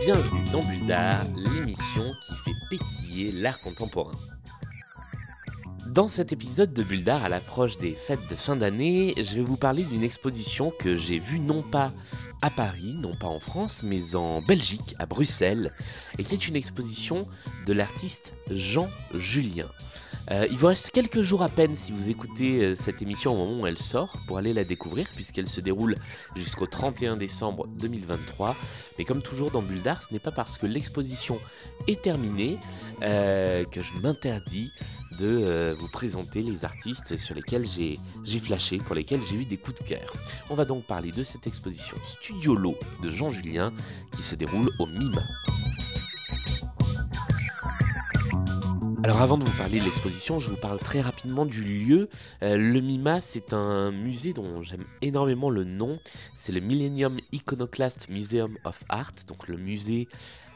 Bienvenue dans Bulldar, l'émission qui fait pétiller l'art contemporain. Dans cet épisode de Bulldar, à l'approche des fêtes de fin d'année, je vais vous parler d'une exposition que j'ai vue non pas à Paris, non pas en France, mais en Belgique, à Bruxelles, et qui est une exposition de l'artiste Jean Julien. Euh, il vous reste quelques jours à peine si vous écoutez euh, cette émission au moment où elle sort pour aller la découvrir puisqu'elle se déroule jusqu'au 31 décembre 2023. Mais comme toujours dans Bulldar, ce n'est pas parce que l'exposition est terminée euh, que je m'interdis de vous présenter les artistes sur lesquels j'ai flashé, pour lesquels j'ai eu des coups de cœur. On va donc parler de cette exposition Studio Lo de Jean Julien qui se déroule au MIMA. Alors avant de vous parler de l'exposition, je vous parle très rapidement du lieu. Euh, le MIMA, c'est un musée dont j'aime énormément le nom. C'est le Millennium Iconoclast Museum of Art, donc le musée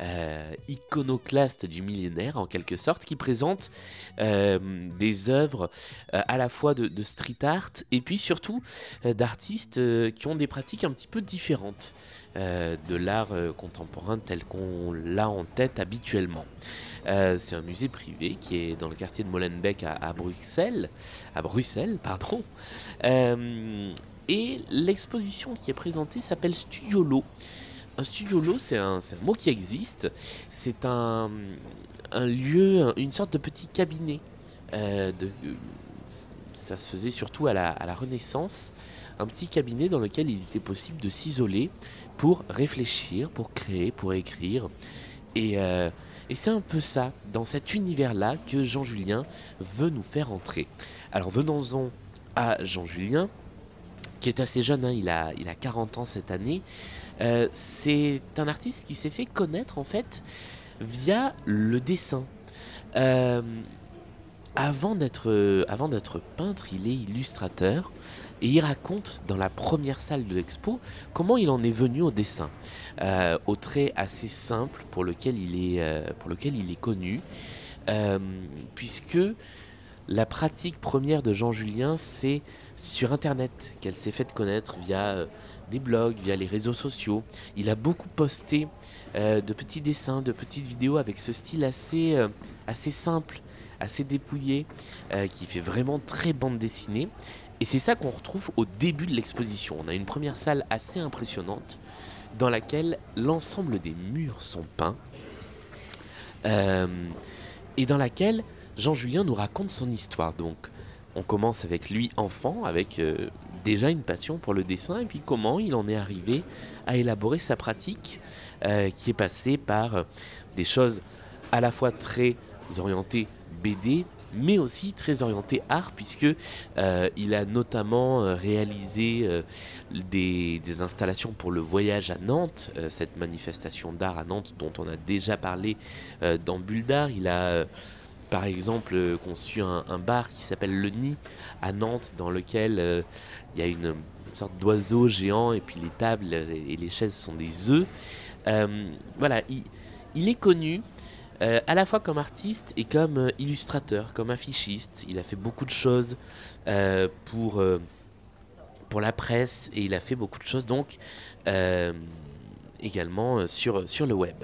euh, iconoclaste du millénaire en quelque sorte, qui présente euh, des œuvres euh, à la fois de, street art et puis surtout d'artistes qui ont des pratiques un petit peu différentes de l'art contemporain tel qu'on l'a en tête habituellement. Euh, c'est un musée privé qui est dans le quartier de Molenbeek à, Bruxelles, à Bruxelles, pardon. Euh, et l'exposition qui est présentée s'appelle Studio Lo. Un studio Lo, c'est un, mot qui existe. C'est un, lieu, une sorte de petit cabinet. euh, ça se faisait surtout à la, Renaissance. Un petit cabinet dans lequel il était possible de s'isoler pour réfléchir, pour créer, pour écrire. Et, et c'est un peu ça, dans cet univers-là, que Jean Julien veut nous faire entrer. Alors venons-en à Jean Julien, qui est assez jeune, hein, il, a, il a 40 ans cette année. Euh, c'est un artiste qui s'est fait connaître en fait via le dessin. Euh, avant d'être peintre, il est illustrateur et il raconte dans la première salle de l'expo comment il en est venu au dessin, euh, au trait assez simple pour lequel il est euh, pour lequel il est connu, euh, puisque la pratique première de Jean Julien, c'est sur Internet qu'elle s'est faite connaître via des blogs, via les réseaux sociaux. Il a beaucoup posté de petits dessins, de petites vidéos avec ce style assez, assez simple, assez dépouillé, qui fait vraiment très bande dessinée. Et c'est ça qu'on retrouve au début de l'exposition. On a une première salle assez impressionnante dans laquelle l'ensemble des murs sont peints euh, et dans laquelle Jean Julien nous raconte son histoire. Donc on commence avec lui enfant, avec euh, déjà une passion pour le dessin, et puis comment il en est arrivé à élaborer sa pratique, euh, qui est passée par des choses à la fois très orientées BD, mais aussi très orientées art, puisque euh, il a notamment euh, réalisé euh, des, installations pour le voyage à Nantes, cette manifestation d'art à Nantes dont on a déjà parlé dans Bulle d'art. Il a par exemple conçu un, bar qui s'appelle Le Nid à Nantes, dans lequel il y a une, sorte d'oiseau géant et puis les tables et les chaises sont des œufs. Voilà, il, il est connu euh, à la fois comme artiste et comme euh, illustrateur, comme affichiste. Il a fait beaucoup de choses euh, pour, pour la presse et il a fait beaucoup de choses donc également sur, sur le web.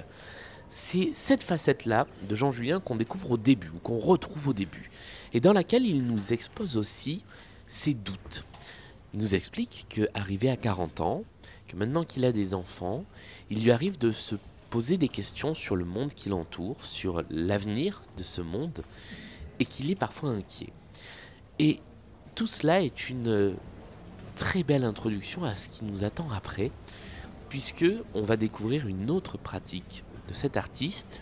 C'est cette facette-là de Jean Julien qu'on découvre au début, ou qu'on retrouve au début, et dans laquelle il nous expose aussi ses doutes. Il nous explique qu'arrivé à 40 ans, que maintenant qu'il a des enfants, il lui arrive de se poser des questions sur le monde qui l'entoure, sur l'avenir de ce monde, et qu'il est parfois inquiet. Et tout cela est une euh, très belle introduction à ce qui nous attend après, puisque on va découvrir une autre pratique de cet artiste,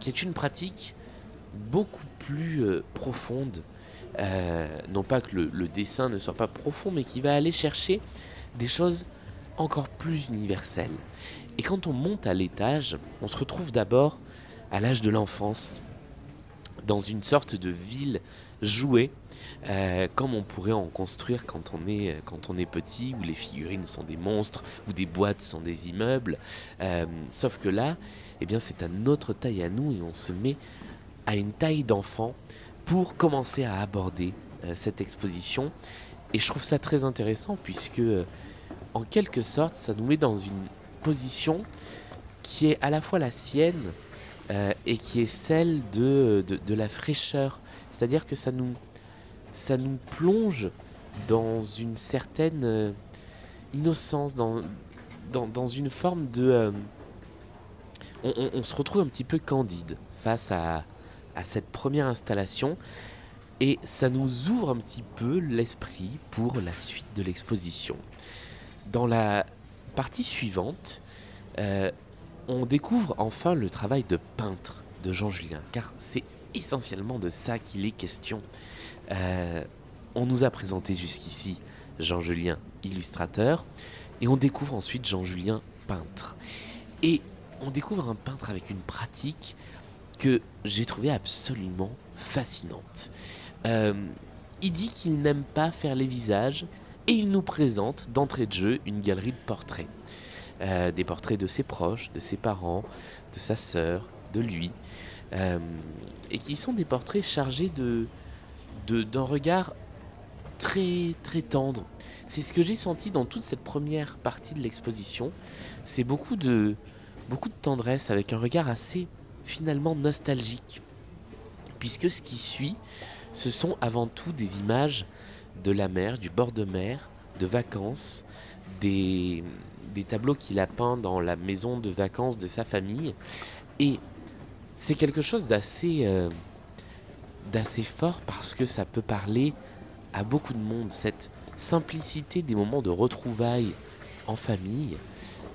qui est une pratique beaucoup plus euh, profonde. Euh, non pas que le, le dessin ne soit pas profond, mais qui va aller chercher des choses encore plus universelles. Et quand on monte à l'étage, on se retrouve d'abord à l'âge de l'enfance, dans une sorte de ville jouée, euh, comme on pourrait en construire quand on, est, quand on est petit, où les figurines sont des monstres, où des boîtes sont des immeubles. Euh, sauf que là, eh bien, c'est à notre taille à nous et on se met à une taille d'enfant pour commencer à aborder euh, cette exposition. Et je trouve ça très intéressant puisque, en quelque sorte, ça nous met dans une position qui est à la fois la sienne, euh, et qui est celle de, de, la fraîcheur. C'est-à-dire que ça nous, ça nous plonge dans une certaine euh, innocence, dans, dans, dans, une forme de... Euh, on, on, se retrouve un petit peu candide face à, à cette première installation et ça nous ouvre un petit peu l'esprit pour la suite de l'exposition. Dans la partie suivante, on découvre enfin le travail de peintre de Jean Julien, car c'est essentiellement de ça qu'il est question. Euh, on nous a présenté jusqu'ici Jean Julien, illustrateur, et on découvre ensuite Jean Julien, peintre. Et on découvre un peintre avec une pratique que j'ai trouvé absolument fascinante. Euh, il dit qu'il n'aime pas faire les visages, et il nous présente d'entrée de jeu une galerie de portraits. Euh, des portraits de ses proches, de ses parents, de sa sœur, de lui, euh, et qui sont des portraits chargés d'un regard très très tendre. C'est ce que j'ai senti dans toute cette première partie de l'exposition. C'est beaucoup de beaucoup de tendresse avec un regard assez finalement nostalgique, puisque ce qui suit, ce sont avant tout des images de la mer, du bord de mer, de vacances, des, des tableaux qu'il a peints dans la maison de vacances de sa famille. Et c'est quelque chose d'assez euh, fort parce que ça peut parler à beaucoup de monde. Cette simplicité des moments de retrouvailles en famille,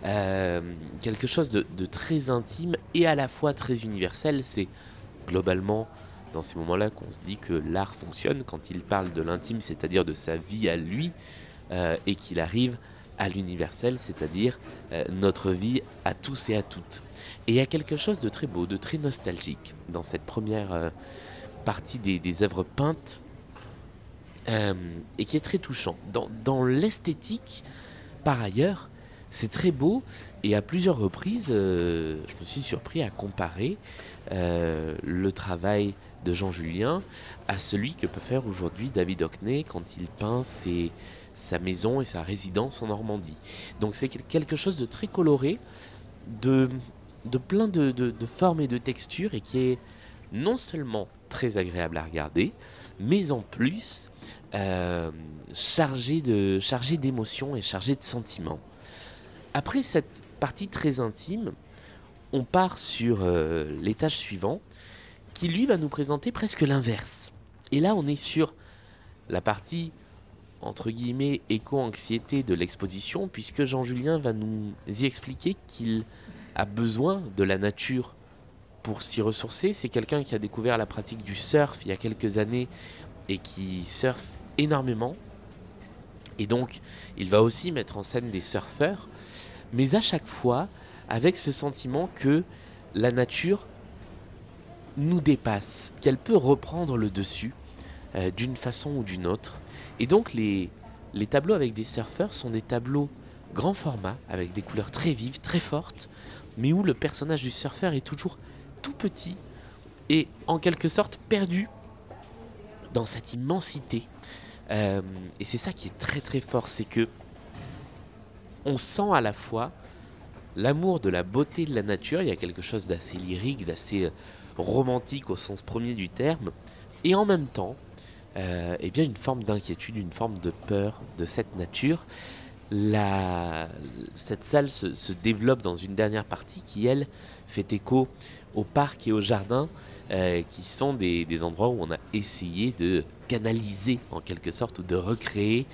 euh, quelque chose de, très intime et à la fois très universel. C'est globalement dans ces moments-là qu'on se dit que l'art fonctionne quand il parle de l'intime, c'est-à-dire de sa vie à lui, euh, et qu'il arrive à l'universel, c'est-à-dire euh, notre vie à tous et à toutes. Et il y a quelque chose de très beau, de très nostalgique dans cette première euh, partie des, œuvres peintes et qui est très touchant. Dans, dans l'esthétique, par ailleurs, c'est très beau et à plusieurs reprises, je me suis surpris à comparer le travail de Jean Julien à celui que peut faire aujourd'hui David Hockney quand il peint sa maison et sa résidence en Normandie. Donc c'est quelque chose de très coloré, de, plein de, formes et de textures, et qui est non seulement très agréable à regarder, mais en plus euh, chargé d'émotions et chargé de sentiments. Après cette partie très intime, on part sur euh, l'étage suivant, qui lui va nous présenter presque l'inverse. Et là, on est sur la partie entre guillemets éco-anxiété de l'exposition, puisque Jean Julien va nous y expliquer qu'il a besoin de la nature pour s'y ressourcer. C'est quelqu'un qui a découvert la pratique du surf il y a quelques années et qui surfe énormément. Et donc, il va aussi mettre en scène des surfeurs, mais à chaque fois avec ce sentiment que la nature nous dépasse, qu'elle peut reprendre le dessus euh, d'une façon ou d'une autre. Et donc les, tableaux avec des surfeurs sont des tableaux grand format, avec des couleurs très vives, très fortes, mais où le personnage du surfeur est toujours tout petit et en quelque sorte perdu dans cette immensité. Euh, et c'est ça qui est très très fort, c'est que on sent à la fois l'amour de la beauté de la nature, il y a quelque chose d'assez lyrique, d'assez euh, romantique au sens premier du terme, et en même temps, euh, eh bien une forme d'inquiétude, une forme de peur de cette nature. La, cette salle se, développe dans une dernière partie qui, elle, fait écho au parc et au jardin, euh, qui sont des, endroits où on a essayé de canaliser en quelque sorte ou de recréer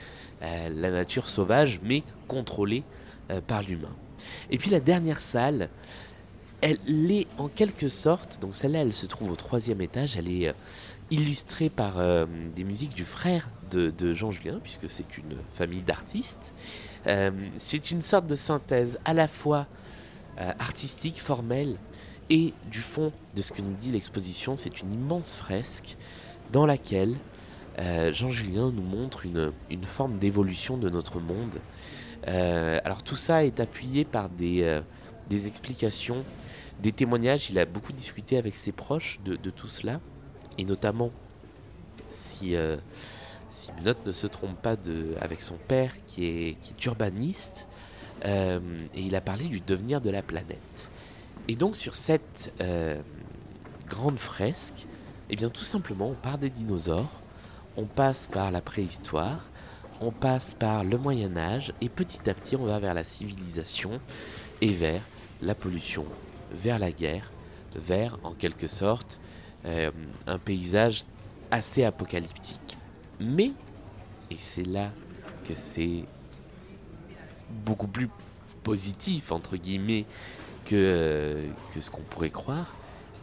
euh, la nature sauvage, mais contrôlée par l'humain. Et puis la dernière salle, elle est en quelque sorte, donc celle-là, elle se trouve au troisième étage, elle est illustré par euh, des musiques du frère de, Jean Julien, puisque c'est une famille d'artistes. Euh, c'est une sorte de synthèse à la fois euh, artistique, formelle, Et du fond de ce que nous dit l'exposition, c'est une immense fresque dans laquelle euh, Jean Julien nous montre une, une forme d'évolution de notre monde. Euh, alors tout ça est appuyé par des, euh, des explications, des témoignages. Il a beaucoup discuté avec ses proches de, tout cela, et notamment si, si mes notes ne se trompent pas, avec son père qui est, urbaniste, et il a parlé du devenir de la planète. Et donc sur cette euh, grande fresque, eh bien tout simplement on part des dinosaures, on passe par la préhistoire, on passe par le Moyen Âge et petit à petit on va vers la civilisation et vers la pollution, vers la guerre, vers en quelque sorte euh, un paysage assez apocalyptique. Mais, et c'est là que c'est beaucoup plus positif entre guillemets que, que ce qu'on pourrait croire,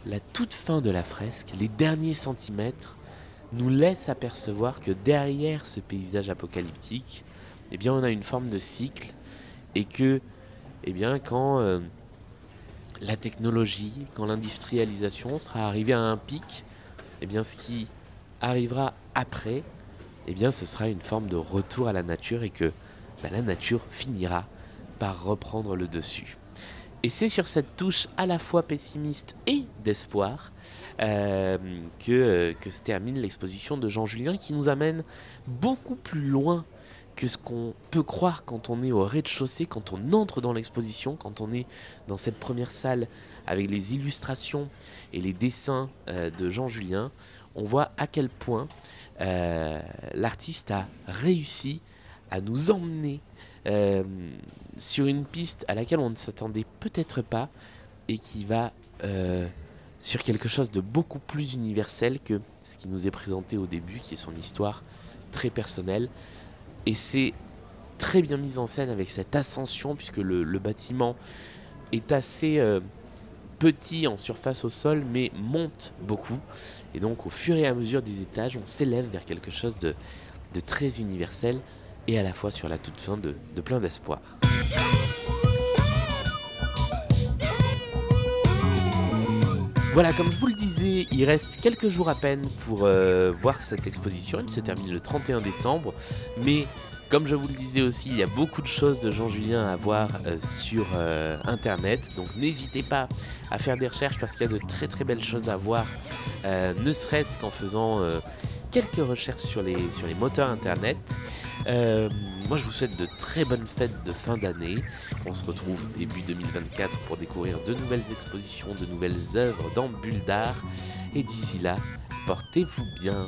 la toute fin de la fresque, les derniers centimètres, nous laisse apercevoir que derrière ce paysage apocalyptique, eh bien, on a une forme de cycle et que, eh bien, quand euh, la technologie, quand l'industrialisation sera arrivée à un pic, eh bien, ce qui arrivera après, eh bien, ce sera une forme de retour à la nature et que bah, la nature finira par reprendre le dessus. Et c'est sur cette touche à la fois pessimiste et d'espoir euh, que, euh, que se termine l'exposition de Jean Julien qui nous amène beaucoup plus loin que ce qu'on peut croire quand on est au rez-de-chaussée, quand on entre dans l'exposition, quand on est dans cette première salle avec les illustrations et les dessins euh, de Jean Julien. On voit à quel point l'artiste a réussi à nous emmener euh, sur une piste à laquelle on ne s'attendait peut-être pas et qui va euh, sur quelque chose de beaucoup plus universel que ce qui nous est présenté au début, qui est son histoire très personnelle. Et c'est très bien mis en scène avec cette ascension, puisque le, bâtiment est assez euh, petit en surface au sol, mais monte beaucoup. Et donc au fur et à mesure des étages, on s'élève vers quelque chose de, de très universel et à la fois sur la toute fin de, plein d'espoir. Voilà, comme je vous le il reste quelques jours à peine pour euh, voir cette exposition. Elle se termine le 31 décembre. Mais comme je vous le disais aussi, il y a beaucoup de choses de Jean Julien à voir euh, sur euh, Internet. Donc n'hésitez pas à faire des recherches parce qu'il y a de très très belles choses à voir. ne serait-ce qu'en faisant quelques recherches sur les moteurs internet. Euh, moi, je vous souhaite de très bonnes fêtes de fin d'année. On se retrouve début 2024 pour découvrir de nouvelles expositions, de nouvelles œuvres dans Bulle d'art. Et d'ici là, portez-vous bien.